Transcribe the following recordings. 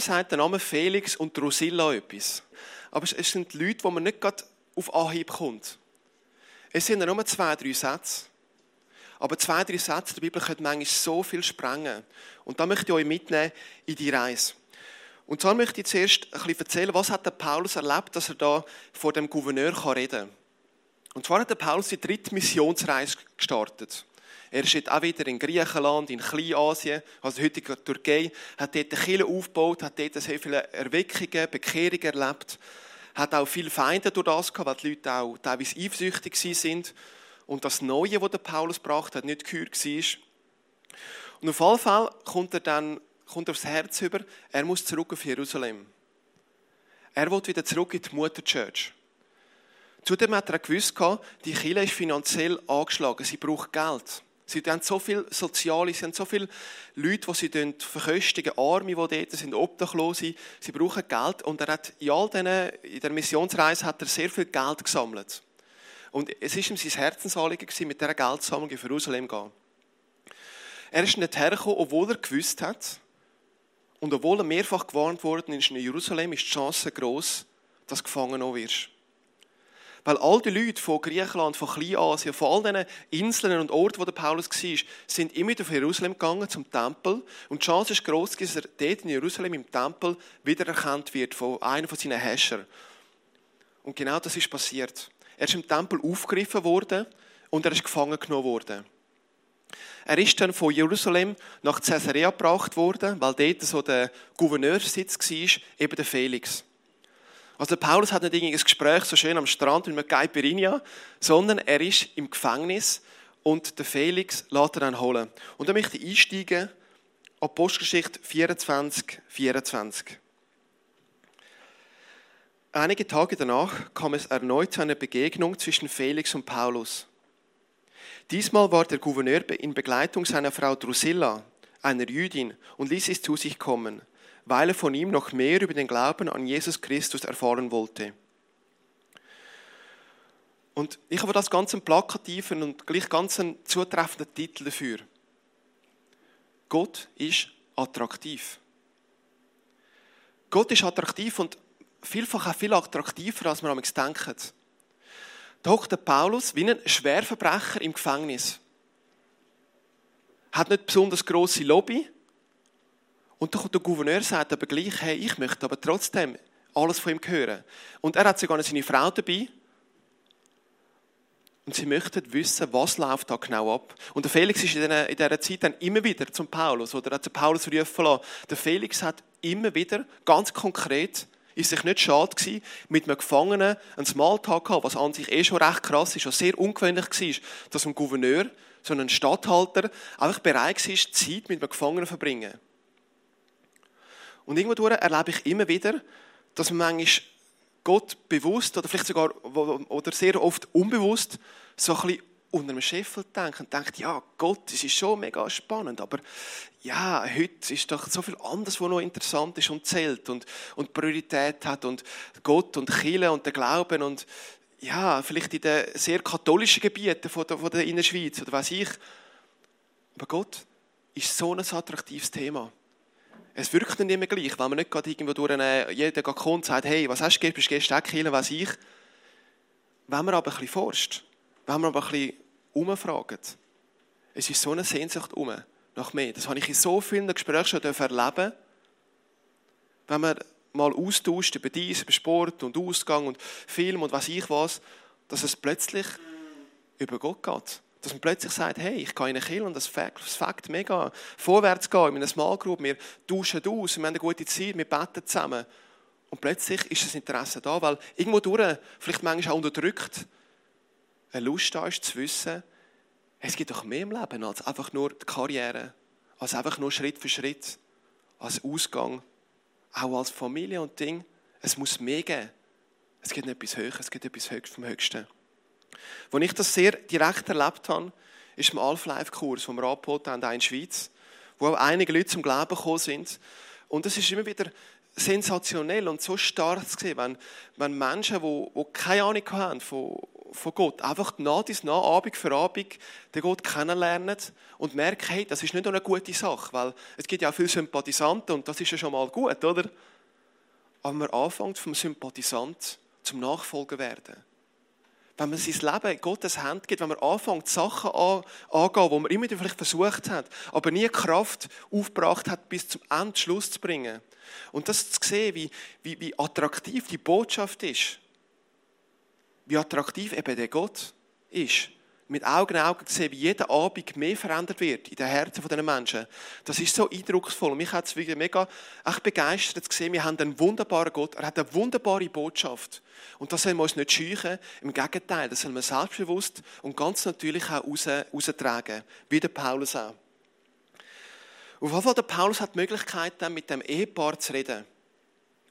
sagt der Name Felix und Drusilla etwas. Aber es sind Leute, wo man nicht gerade auf Anhieb kommt. Es sind nur zwei, drei Sätze. Aber zwei, drei Sätze der Bibel können manchmal so viel sprengen. Und da möchte ich euch mitnehmen in die Reise. Und zwar möchte ich zuerst ein bisschen erzählen, was hat der Paulus erlebt, dass er da vor dem Gouverneur reden kann. Und zwar hat der Paulus die dritte Missionsreise gestartet. Er ist auch wieder in Griechenland, in Kleinasien, also heutige Türkei, hat dort eine Kirche aufgebaut, hat dort sehr viele Erweckungen, Bekehrungen erlebt, hat auch viele Feinde durch das gehabt, weil die Leute auch teilweise eifersüchtig sind und das Neue, das Paulus gebracht hat, nicht gehört war. Und auf jeden Fall kommt er dann kommt aufs Herz über, er muss zurück auf Jerusalem. Er will wieder zurück in die Mutterchurch. Zudem hat er gewusst, die Kirche ist finanziell angeschlagen, sie braucht Geld. Sie haben so viele Soziale, sie haben so viele Leute, die sie verköstigen, Arme, die dort sind, Obdachlose. Sie brauchen Geld. Und er hat in all diesen, in der Missionsreise hat er sehr viel Geld gesammelt. Und es war ihm sein Herzensanliegen, mit dieser Geldsammlung in Jerusalem zu gehen. Er ist nicht hergekommen, obwohl er gewusst hat, und obwohl er mehrfach gewarnt worden ist in Jerusalem, ist die Chance groß, dass du gefangen wirst. Weil all die Leute von Griechenland, von Kleinasien, von all diesen Inseln und Orten, wo der Paulus war, sind immer auf Jerusalem gegangen, zum Tempel. Und die Chance ist groß, dass er dort in Jerusalem im Tempel wiedererkannt wird von einem von seinen Herrschern. Und genau das ist passiert. Er ist im Tempel aufgegriffen worden und er ist gefangen genommen worden. Er ist dann von Jerusalem nach Caesarea gebracht worden, weil dort so der Gouverneurssitz war, eben der Felix. Also Paulus hat nicht ein Gespräch so schön am Strand mit Caipirinha, sondern er ist im Gefängnis und der Felix lässt er dann holen. Und da möchte ich einsteigen, Apostelgeschichte 24, 24. Einige Tage danach kam es erneut zu einer Begegnung zwischen Felix und Paulus. Diesmal war der Gouverneur in Begleitung seiner Frau Drusilla, einer Jüdin, und ließ es zu sich kommen, weil er von ihm noch mehr über den Glauben an Jesus Christus erfahren wollte. Und ich habe das ganz einen plakativen und gleich ganz einen zutreffenden Titel dafür. Gott ist attraktiv. Gott ist attraktiv und vielfach auch viel attraktiver, als man denken. Da hockt der Paulus wie ein Schwerverbrecher im Gefängnis. Hat nicht besonders große Lobby. Und der Gouverneur sagt aber gleich, hey, ich möchte aber trotzdem alles von ihm hören. Und er hat sogar seine Frau dabei. Und sie möchten wissen, was läuft da genau ab. Und der Felix ist in dieser Zeit dann immer wieder zum Paulus, oder hat Paulus rufen lassen. Der Felix hat immer wieder ganz konkret ist sich nicht schade gewesen, mit einem Gefangenen einen Smalltalk haben, was an sich eh schon recht krass ist, was sehr ungewöhnlich war, dass ein Gouverneur, so ein Stadthalter, einfach bereit war, Zeit mit einem Gefangenen zu verbringen. Und irgendwo erlebe ich immer wieder, dass man manchmal Gott bewusst oder vielleicht sogar oder sehr oft unbewusst so ein bisschen unter einem Scheffel denkt und denkt, ja, Gott, das ist schon mega spannend, aber ja, heute ist doch so viel anderes, was noch interessant ist und zählt und, und Priorität hat und Gott und Chile und der Glauben und ja, vielleicht in den sehr katholischen Gebieten von der, von der Innerschweiz oder weiß ich. Aber Gott ist so ein attraktives Thema. Es wirkt nicht immer gleich, weil man nicht gerade irgendwo durch eine, jeder kommt und sagt, hey, was hast du gestern, bist du gestern Kirche, weiß ich. Wenn man aber ein bisschen forscht, wenn man aber ein bisschen umfragt, es ist so eine Sehnsucht um nach mehr. Das habe ich in so vielen Gesprächen schon erleben Wenn man mal austauscht über dies, über Sport und Ausgang und Film und was ich was, dass es plötzlich über Gott geht. Dass man plötzlich sagt, hey, ich kann in eine Kirche und das fängt, das fängt mega vorwärts gehen, in einer Small Group, wir tauschen aus, wir haben eine gute Zeit, wir beten zusammen. Und plötzlich ist das Interesse da, weil irgendwo durch, vielleicht manchmal auch unterdrückt, eine Lust da ist zu wissen, es gibt doch mehr im Leben als einfach nur die Karriere, als einfach nur Schritt für Schritt, als Ausgang, auch als Familie und Ding. Es muss mehr geben. Es gibt etwas Höheres, es gibt etwas vom Höchsten. Als ich das sehr direkt erlebt habe, ist im Alf-Life-Kurs, den wir angeboten haben, in der Schweiz, wo auch einige Leute zum Glauben gekommen sind. Und es ist immer wieder sensationell und so stark zu wenn, wenn Menschen, die, die keine Ahnung haben von, von Gott. Einfach nach dies nach, Abend für Abend, den Gott kennenlernen und merken, hey, das ist nicht nur eine gute Sache, weil es gibt ja auch viele Sympathisanten und das ist ja schon mal gut, oder? Aber man anfängt vom Sympathisant zum Nachfolger werden. Wenn man sein Leben in Gottes Hand gibt, wenn man anfängt, Sachen an, angehen, die man immer vielleicht versucht hat, aber nie Kraft aufgebracht hat, bis zum Endschluss zu bringen. Und das zu sehen, wie, wie, wie attraktiv die Botschaft ist, wie attraktiv eben der Gott ist. Mit Augen in Augen sehen, wie jeder Abend mehr verändert wird in den Herzen dieser Menschen. Das ist so eindrucksvoll. Mich hat es wirklich mega echt begeistert sehen, wir haben einen wunderbaren Gott, er hat eine wunderbare Botschaft. Und das sollen wir uns nicht scheuchen. Im Gegenteil, das sollen wir selbstbewusst und ganz natürlich auch raus, raustragen. Wie der Paulus auch. Auf jeden Fall, der Paulus hat die Möglichkeit, dann mit dem Ehepaar zu reden.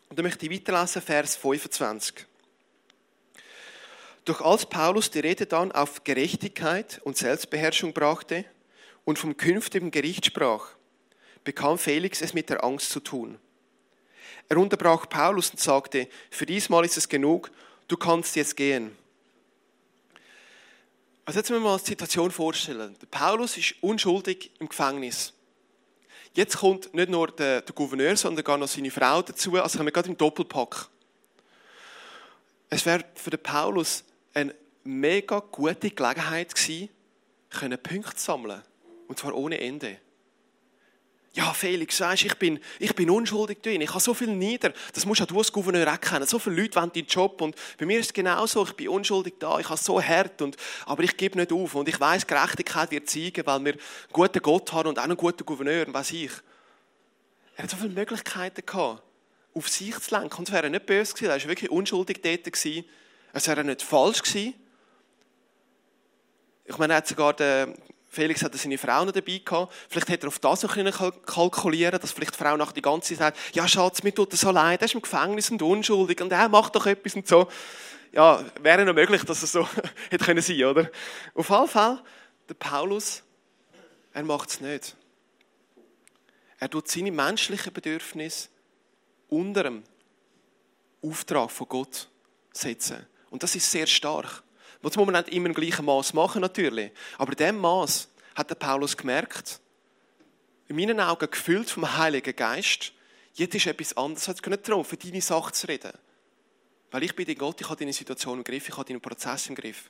Und da möchte ich weiterlesen, Vers 25. Doch als Paulus die Rede dann auf Gerechtigkeit und Selbstbeherrschung brachte und vom künftigen Gericht sprach, bekam Felix es mit der Angst zu tun. Er unterbrach Paulus und sagte, für diesmal ist es genug, du kannst jetzt gehen. Also jetzt müssen wir mal die Situation vorstellen. Der Paulus ist unschuldig im Gefängnis. Jetzt kommt nicht nur der, der Gouverneur, sondern gar noch seine Frau dazu. Also haben wir gerade im Doppelpack. Es wäre für den Paulus eine mega gute Gelegenheit können Punkte sammeln. Und zwar ohne Ende. Ja, Felix, weißt, ich bin, ich bin unschuldig drin. Ich habe so viel nieder. Das musst auch du als Gouverneur auch kennen. So viele Leute wollen deinen Job. Und bei mir ist es genauso. Ich bin unschuldig da. Ich habe so hart. Und, aber ich gebe nicht auf. Und ich weiß, Gerechtigkeit wird zeigen, weil wir einen guten Gott haben und auch einen guten Gouverneur. Was ich. Er hat so viele Möglichkeiten gehabt, auf sich zu lenken. Und es wäre nicht böse gewesen. Er war wirklich unschuldig dort gewesen. Es wäre nicht falsch gewesen. Ich meine, hat sogar den Felix hatte seine Frau noch dabei gehabt. Vielleicht hätte er auf das noch kalkulieren dass vielleicht die Frau nach die ganze Zeit sagt, ja Schatz, mir tut das so leid, er ist im Gefängnis und unschuldig und er macht doch etwas und so. Ja, wäre noch möglich, dass es so hätte können sein, oder? Auf jeden Fall, der Paulus, er macht es nicht. Er tut seine menschlichen Bedürfnisse unter dem Auftrag von Gott setzen. Und das ist sehr stark. Das muss man nicht immer im gleichen Maß machen, natürlich. Aber in diesem Maß hat der Paulus gemerkt, in meinen Augen gefüllt vom Heiligen Geist, jetzt ist etwas anderes. Nicht darum, für deine Sache zu reden. Weil ich bin in Gott, ich habe deine Situation im Griff, ich habe deinen Prozess im Griff.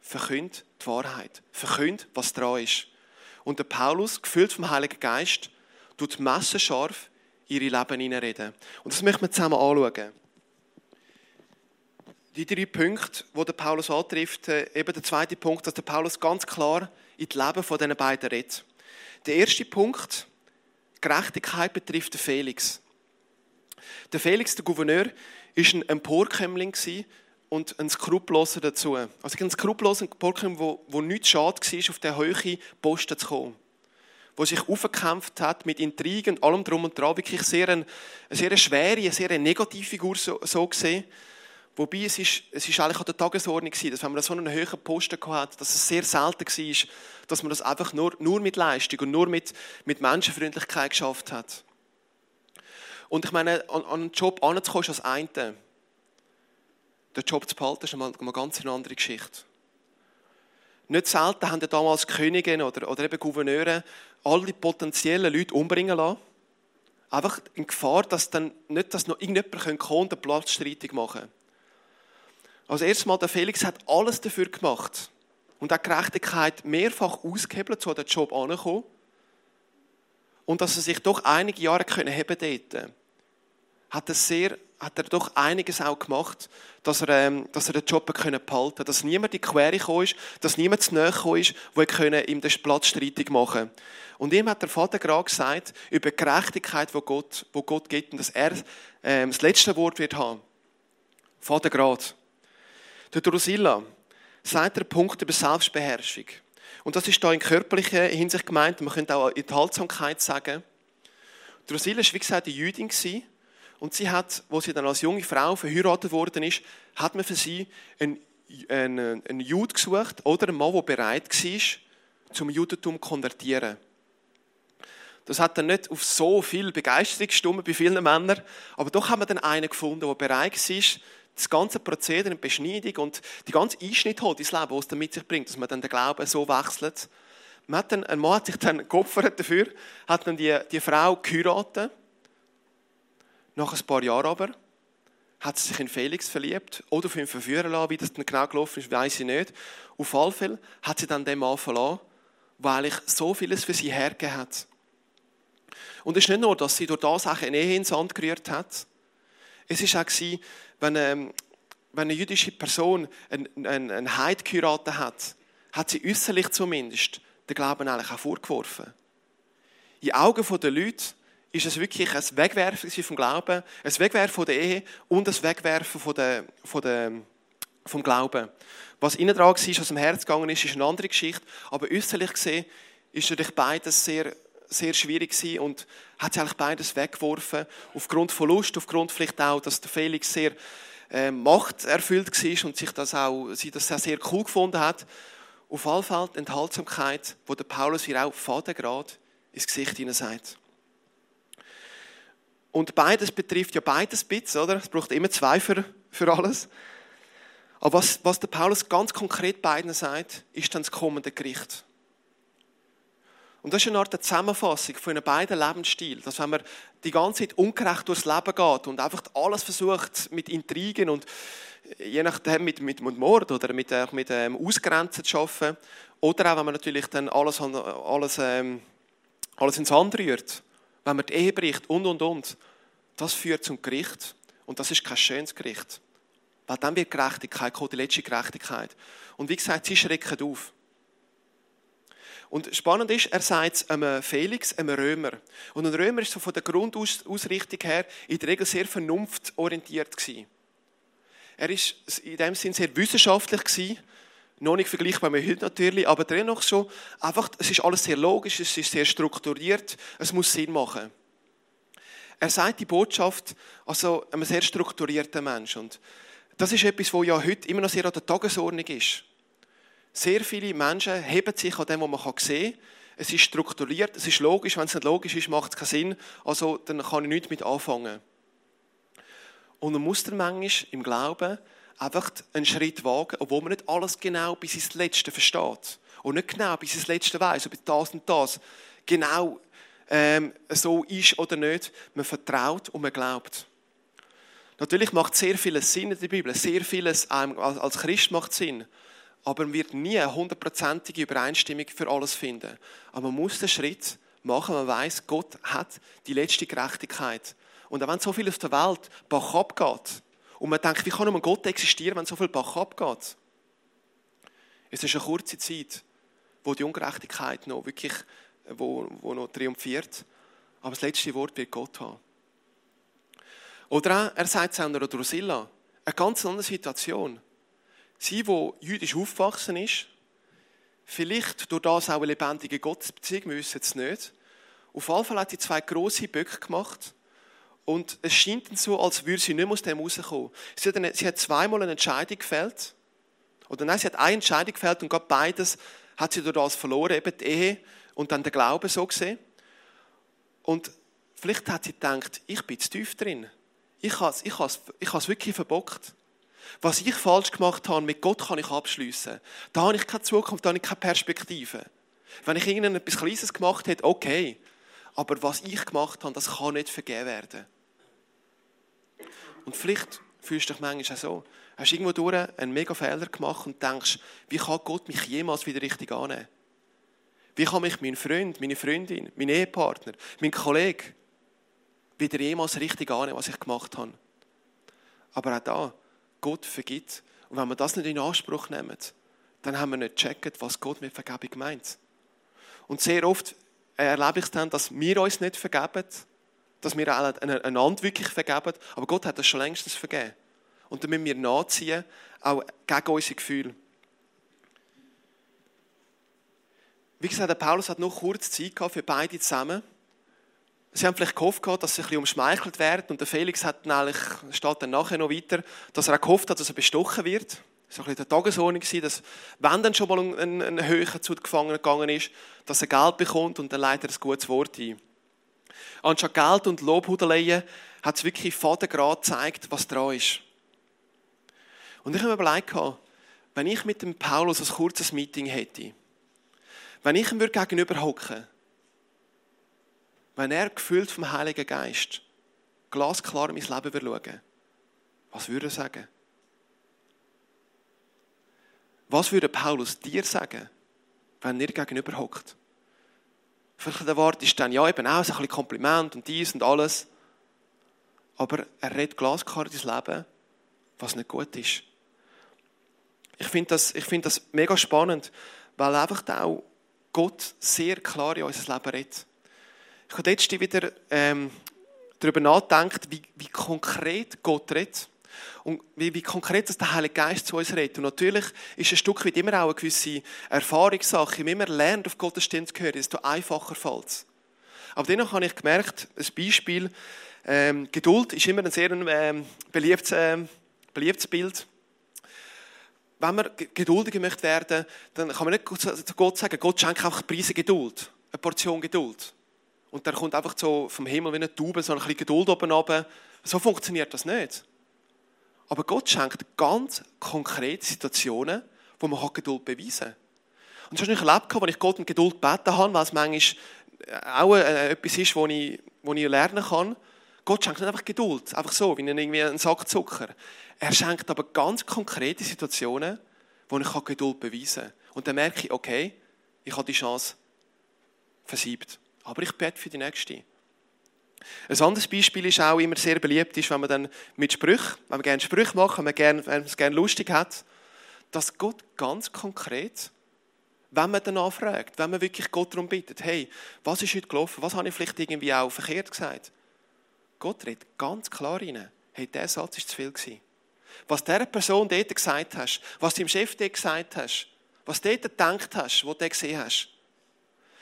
Verkünd die Wahrheit. Verkünd, was dran ist. Und der Paulus, gefüllt vom Heiligen Geist, tut messenscharf ihre Leben hineinreden. Und das möchten wir zusammen anschauen die drei Punkte, wo der Paulus antrifft, äh, eben der zweite Punkt, dass der Paulus ganz klar in das Leben von diesen beiden redet. Der erste Punkt, Gerechtigkeit betrifft den Felix. Der Felix, der Gouverneur, ist ein Emporkömmling und ein Skrupelloser dazu. Also ein skrupelloser Emporkömmling, wo, wo nichts schade war, auf den hohen Posten zu kommen. Der sich aufgekämpft hat mit Intrigen und allem drum und dran. Wirklich sehr eine, eine sehr schwere, eine sehr negative Figur so, so gesehen. Wobei es ist, es ist eigentlich an der Tagesordnung gewesen, dass wenn man so einen höheren Posten hat, dass es sehr selten war, dass man das einfach nur, nur mit Leistung und nur mit, mit Menschenfreundlichkeit geschafft hat. Und ich meine, an, an einen Job anzukommen ist das eine. Den Job zu behalten ist einmal eine ganz andere Geschichte. Nicht selten haben damals Könige oder, oder eben Gouverneure alle potenziellen Leute umbringen lassen. Einfach in Gefahr, dass dann nicht, dass noch irgendjemand kommen und eine Platzstreitung machen kann. Als erstes Mal, der Felix hat alles dafür gemacht und hat Gerechtigkeit mehrfach ausgehebelt, so an den Job angekommen. Und dass er sich doch einige Jahre können haben dort, hat er sehr, hat er doch einiges auch gemacht, dass er, ähm, dass er den Job behalten, dass niemand in die Quere gekommen ist, dass niemand zu nahe gekommen ist, der können ihm den Platz streitig machen. Und ihm hat der Vater gerade gesagt über die Gerechtigkeit, wo Gott, wo Gott gibt und dass er ähm, das letzte Wort wird haben. Vater gerade. Der Drusilla sagt der Punkt über Selbstbeherrschung. Und das ist da in körperlicher Hinsicht gemeint. Man könnte auch Enthaltsamkeit sagen. Drusilla war, wie gesagt, eine Jüdin. Und sie hat, wo sie dann als junge Frau verheiratet worden ist, hat man für sie einen, einen, einen Jude gesucht oder einen Mann, der bereit war, zum Judentum zu konvertieren. Das hat dann nicht auf so viel Begeisterung gestimmt bei vielen Männern, aber doch haben wir dann einen gefunden, der bereit war, das ganze Prozedere und Beschneidung und die ganze Einschnitt hat ins Leben, was es dann mit sich bringt, dass man dann den Glauben so wechselt. Man hat dann, ein Mann hat sich dann geopfert dafür, hat dann die, die Frau geheiratet. Nach ein paar Jahren aber hat sie sich in Felix verliebt oder auf ihn verführen lassen. Wie das dann genau gelaufen ist, weiß ich nicht. Auf alle Fälle hat sie dann den Mann verlassen, weil ich so vieles für sie hergegeben hat. Und es ist nicht nur, dass sie durch das auch eine Ehe ins Sand gerührt hat. Es war auch, wenn, ähm, wenn eine jüdische Person einen, Heid geheiratet hat, hat sie äußerlich zumindest den Glauben eigentlich auch vorgeworfen. In Augen der Leute ist es wirklich ein Wegwerfen vom Glauben, ein Wegwerfen der Ehe und ein Wegwerfen von der, von der, vom Glauben. Was innen dran war, was aus dem Herz gegangen ist, ist eine andere Geschichte. Aber äußerlich gesehen ist natürlich beides sehr, sehr schwierig gewesen und hat sie eigentlich beides weggeworfen. Aufgrund von Lust, aufgrund vielleicht auch, dass der Felix sehr äh, machterfüllt war und sich das auch, sie das auch sehr cool gefunden hat. Auf alle Fälle die Enthaltsamkeit, wo der Paulus ihr auch Fadengrad ins Gesicht hinein sagt. Und beides betrifft ja beides Bits, oder? Es braucht immer zwei für, für alles. Aber was, was der Paulus ganz konkret beiden sagt, ist dann das kommende Gericht. Und das ist eine Art der Zusammenfassung von den beiden Lebensstilen. Dass wenn man die ganze Zeit ungerecht durchs Leben geht und einfach alles versucht mit Intrigen und je nachdem mit, mit, mit Mord oder mit, äh, mit ähm, Ausgrenzen zu arbeiten. Oder auch wenn man natürlich dann alles, alles, ähm, alles ins Sand rührt wenn man die Ehe bricht und, und, und, das führt zum Gericht. Und das ist kein schönes Gericht. Weil dann wird Gerechtigkeit kommen, die letzte Gerechtigkeit. Und wie gesagt, sie schrecken auf. Und spannend ist, er sagt es einem Felix, einem Römer. Und ein Römer ist so von der Grundausrichtung her in der Regel sehr vernunftorientiert gewesen. Er ist in dem Sinn sehr wissenschaftlich gewesen noch nicht vergleichbar mit heute natürlich, aber dennoch schon, einfach, es ist alles sehr logisch, es ist sehr strukturiert, es muss Sinn machen. Er sagt die Botschaft, also einem sehr strukturierten Mensch. Und das ist etwas, was ja heute immer noch sehr an der Tagesordnung ist. Sehr viele Menschen heben sich an dem, was man sehen kann. Es ist strukturiert, es ist logisch. Wenn es nicht logisch ist, macht es keinen Sinn. Also dann kann ich nichts mit anfangen. Und man muss dann manchmal im Glauben einfach einen Schritt wagen, obwohl man nicht alles genau bis ins Letzte versteht. Und nicht genau bis ins Letzte weiß, ob das und das genau ähm, so ist oder nicht. Man vertraut und man glaubt. Natürlich macht sehr vieles Sinn in der Bibel. Sehr vieles als Christ macht Sinn. Aber man wird nie eine hundertprozentige Übereinstimmung für alles finden. Aber man muss den Schritt machen. Man weiß, Gott hat die letzte Gerechtigkeit. Und auch wenn so viel auf der Welt bach abgeht, und man denkt, wie kann ein Gott existieren, wenn so viel Bach abgeht? Es ist eine kurze Zeit, wo die Ungerechtigkeit noch wirklich wo, wo noch triumphiert. Aber das letzte Wort wird Gott haben. Oder auch, er sagt es auch noch Drusilla, eine ganz andere Situation. Sie, die jüdisch aufgewachsen ist, vielleicht durch das auch eine lebendige Gottesbeziehung, wir wissen es nicht. Auf jeden Fall hat sie zwei grosse Böcke gemacht und es scheint dann so, als würde sie nicht mehr aus dem rauskommen. Sie hat, eine, sie hat zweimal eine Entscheidung gefällt. Oder nein, sie hat eine Entscheidung gefällt und gerade beides hat sie durch das verloren, eben die Ehe und dann der Glaube so gesehen. Und vielleicht hat sie gedacht, ich bin zu tief drin. Ich habe es ich ich wirklich verbockt. Was ich falsch gemacht habe, mit Gott kann ich abschliessen. Da habe ich keine Zukunft, da habe ich keine Perspektive. Wenn ich irgendetwas Kleines gemacht hätte, okay. Aber was ich gemacht habe, das kann nicht vergeben werden. Und vielleicht fühlst du dich manchmal auch so. Hast irgendwo durch einen mega Fehler gemacht und denkst, wie kann Gott mich jemals wieder richtig annehmen? Wie kann mich mein Freund, meine Freundin, mein Ehepartner, mein Kollege wieder jemals richtig annehmen, was ich gemacht habe? Aber auch da, Gott vergibt. Und wenn wir das nicht in Anspruch nehmen, dann haben wir nicht gecheckt, was Gott mit Vergebung meint. Und sehr oft erlebe ich dann, dass wir uns nicht vergeben, dass wir einander wirklich vergeben. Aber Gott hat das schon längstens vergeben. Und müssen wir nachziehen, auch gegen unsere Gefühle. Wie gesagt, der Paulus hat noch kurz Zeit für beide zusammen. Sie haben vielleicht gehofft, dass sie ein bisschen umschmeichelt werden. Und der Felix hat eigentlich, steht dann nachher noch weiter, dass er auch gehofft hat, dass er bestochen wird. Das war ein bisschen der Tagesordnung, dass, wenn dann schon mal ein, ein Höher zu Gefangenen gegangen ist, dass er Geld bekommt und dann leitet er ein gutes Wort ein. Anstatt Geld und Lobhudeleien hat es wirklich Vatergrad gezeigt, was dran ist. Und ich habe mir überlegt, wenn ich mit dem Paulus ein kurzes Meeting hätte, wenn ich ihm gegenüber hocke, wenn er gefüllt vom Heiligen Geist glasklar in mein Leben würde was würde er sagen? Was würde Paulus dir sagen, wenn er gegenüber hockt? Vielleicht erwartest du dann, ja, eben auch ein bisschen Kompliment und dies und alles. Aber er redet glasklar in dein Leben, was nicht gut ist. Ich finde das, find das mega spannend, weil einfach auch Gott sehr klar in unser Leben redet. Ich habe jetzt wieder ähm, darüber nachgedacht, wie, wie konkret Gott redet. Und wie, wie konkret dass der Heilige Geist zu uns redet. Und natürlich ist ein Stück weit immer auch eine gewisse Erfahrungssache. Je mehr man lernt, auf Gottes Stimme zu hören, desto einfacher fällt es. Aber dennoch habe ich gemerkt, ein Beispiel, ähm, Geduld ist immer ein sehr ähm, beliebtes, ähm, beliebtes Bild. Wenn man geduldiger möchte werden, dann kann man nicht zu Gott sagen, Gott schenkt einfach Preise Geduld, eine Portion Geduld. Und dann kommt einfach so vom Himmel wie eine Taube, so ein bisschen Geduld oben runter. So funktioniert das nicht. Aber Gott schenkt ganz konkrete Situationen, wo man Geduld beweisen kann. Und das habe ich erlebt, als ich Gott um Geduld gebeten habe, weil es manchmal auch äh, etwas ist, wo ich lernen kann. Gott schenkt nicht einfach Geduld, einfach so, wie irgendwie einen Sack Zucker. Er schenkt aber ganz konkrete Situationen, wo ich Geduld beweisen kann. Und dann merke ich, okay, ich habe die Chance versiebt. Aber ich bete für die Nächste. Ein anderes Beispiel ist auch immer sehr beliebt, ist, wenn man dann mit Sprüchen, wenn man gerne Sprüche macht, wenn man, gerne, wenn man es gerne lustig hat, dass Gott ganz konkret, wenn man danach fragt, wenn man wirklich Gott darum bittet, hey, was ist heute gelaufen, was habe ich vielleicht irgendwie auch verkehrt gesagt? Gott redet ganz klar rein, hey, der Satz ist zu viel gewesen. Was dieser Person dort gesagt hast, was dem Chef dort gesagt hast, was dort gedacht hast, wo du gesehen hast,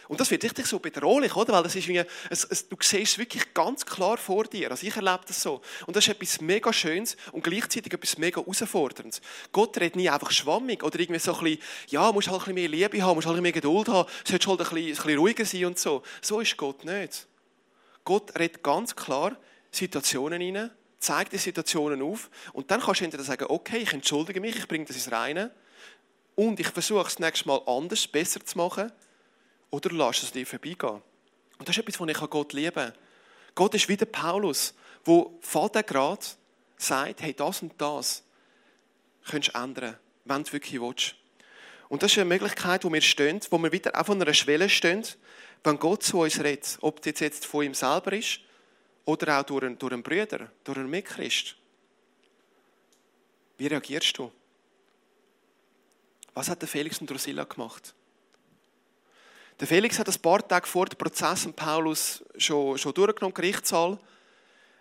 und das wird richtig so bedrohlich, oder? Weil das ist wie, es, es, du siehst es wirklich ganz klar vor dir. Also ich erlebe das so. Und das ist etwas mega Schönes und gleichzeitig etwas mega herausforderndes. Gott redet nie einfach schwammig oder irgendwie so ein bisschen, ja, musst halt ein bisschen mehr Liebe haben, musst halt ein bisschen mehr Geduld haben, solltest halt ein bisschen, ein bisschen ruhiger sein und so. So ist Gott nicht. Gott redet ganz klar Situationen hinein, zeigt die Situationen auf und dann kannst du entweder sagen, okay, ich entschuldige mich, ich bringe das ins Reine und ich versuche es nächstes Mal anders, besser zu machen oder lass es dir vorbeigehen. Und das ist etwas, was ich an Gott liebe. Gott ist wie der Paulus, wo Vatergrad sagt, hey, das und das könntest du ändern, wenn du wirklich willst. Und das ist eine Möglichkeit, wo wir stehen, wo wir wieder auf einer Schwelle stehen, wenn Gott zu uns redet, ob das jetzt von ihm selber ist oder auch durch einen, durch einen Bruder, durch einen Mitchrist. Wie reagierst du? Was hat der Felix und Drusilla gemacht? Der Felix hat ein paar Tage vor dem Prozess mit Paulus schon, schon durchgenommen, Gerichtssaal.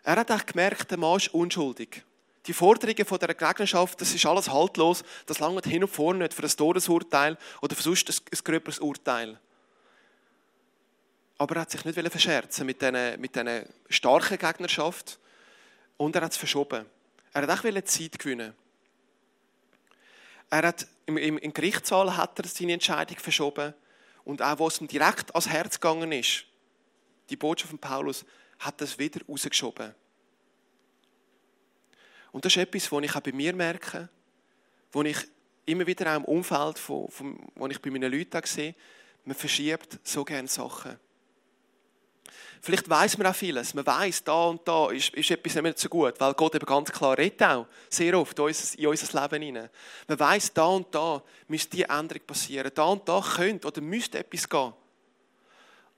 Er hat auch gemerkt, der Mann ist unschuldig. Die Forderungen von dieser Gegnerschaft, das ist alles haltlos, das langt hin und vorne nicht für ein Todesurteil oder für sonst ein, ein gröberes Urteil. Aber er hat sich nicht verscherzen mit dieser, mit dieser starken Gegnerschaft und er hat es verschoben. Er hat auch Zeit gewinnen. Er hat, im, im, Im Gerichtssaal hat er seine Entscheidung verschoben und auch, was ihm direkt ans Herz gegangen ist, die Botschaft von Paulus, hat das wieder rausgeschoben. Und das ist etwas, was ich auch bei mir merke, wo ich immer wieder auch im Umfeld, von, von, wo ich bei meinen Leuten sehe, man verschiebt so gerne Sachen. Vielleicht weiß man auch vieles. Man weiß, da und da ist, ist etwas nicht so gut, weil Gott eben ganz klar redet auch, sehr oft in unser, Leben hinein. Man weiß, da und da müsste die Änderung passieren. Da und da könnte oder müsste etwas gehen.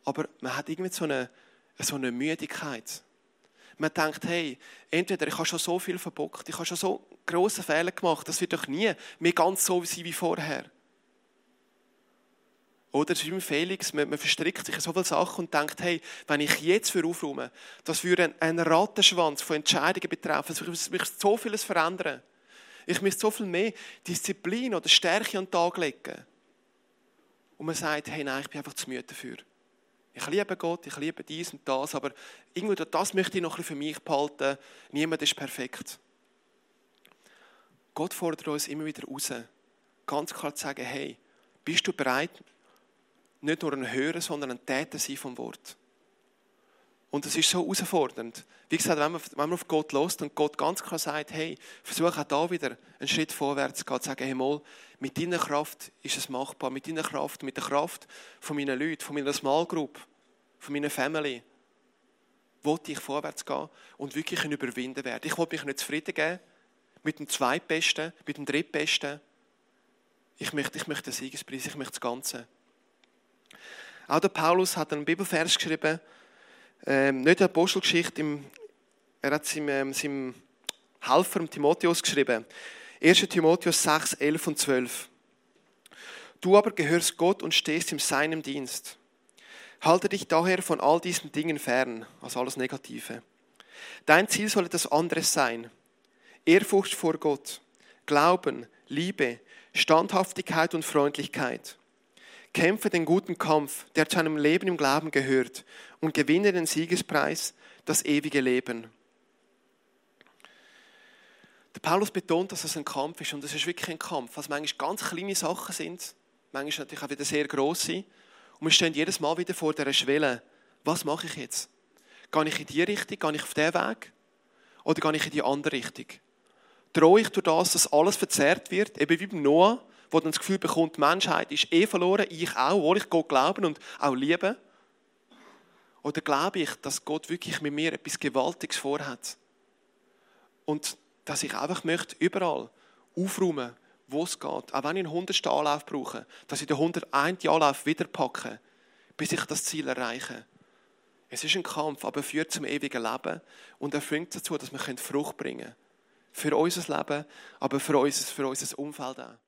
Aber man hat irgendwie so eine, so eine Müdigkeit. Man denkt, hey, entweder ich habe schon so viel verbockt, ich habe schon so große Fehler gemacht, das wird doch nie mehr ganz so sein wie vorher. Oder es ist wie Felix, man, man, verstrickt sich in so viele Sachen und denkt, hey, wenn ich jetzt für aufräume, das würde einen Rattenschwanz von Entscheidungen betreffen, ich müsste so vieles verändern. Ich müsste so viel mehr Disziplin oder Stärke an den Tag legen. Und man sagt, hey, nein, ich bin einfach zu müde dafür. Ich liebe Gott, ich liebe dies und das, aber irgendwo das möchte ich noch ein bisschen für mich behalten. Niemand ist perfekt. Gott fordert uns immer wieder raus, ganz klar zu sagen, hey, bist du bereit, nicht nur ein Hörer, sondern ein Täter sein vom Wort. Und es ist so herausfordernd. Wie gesagt, wenn man, wenn man auf Gott lost und Gott ganz klar sagt, hey, versuche auch da wieder einen Schritt vorwärts zu gehen, zu sagen, hey, mal, mit deiner Kraft ist es machbar, mit deiner Kraft, mit der Kraft von meinen Leuten, von meiner Small Group, von meiner Family, wollte ich vorwärts gehen und wirklich überwinden werden. Ich wollte mich nicht zufrieden geben mit dem Zweitbesten, mit dem Drittbesten. Ich möchte, ich möchte den Siegespreis, ich möchte das Ganze. Auch der Paulus hat einen Bibelvers geschrieben, ähm, nicht eine Apostelgeschichte, im, er hat seinem, ähm, seinem Helfer, Timotheus, geschrieben. 1. Timotheus 6, 11 und 12. Du aber gehörst Gott und stehst in seinem Dienst. Halte dich daher von all diesen Dingen fern, also alles Negative. Dein Ziel soll etwas anderes sein. Ehrfurcht vor Gott, Glauben, Liebe, Standhaftigkeit und Freundlichkeit. Kämpfe den guten Kampf, der zu einem Leben im Glauben gehört, und gewinne den Siegespreis, das ewige Leben. Der Paulus betont, dass es ein Kampf ist, und es ist wirklich ein Kampf, was manchmal ganz kleine Sachen sind, manchmal natürlich auch wieder sehr grosse. Und wir stehen jedes Mal wieder vor dieser Schwelle. Was mache ich jetzt? Gehe ich in die Richtung, gehe ich auf den Weg? Oder gehe ich in die andere Richtung? Drohe ich durch das, dass alles verzerrt wird, eben wie beim Noah, wo dann das Gefühl bekommt, die Menschheit ist eh verloren, ich auch, obwohl ich Gott glauben und auch liebe? Oder glaube ich, dass Gott wirklich mit mir etwas Gewaltiges vorhat? Und dass ich einfach möchte, überall aufräumen, wo es geht. Auch wenn ich einen hundertsten Anlauf brauche, dass ich den 101. Anlauf wieder packe, bis ich das Ziel erreiche. Es ist ein Kampf, aber er führt zum ewigen Leben und er führt dazu, dass wir Frucht bringen können. Für unser Leben, aber für unser, für unser Umfeld auch.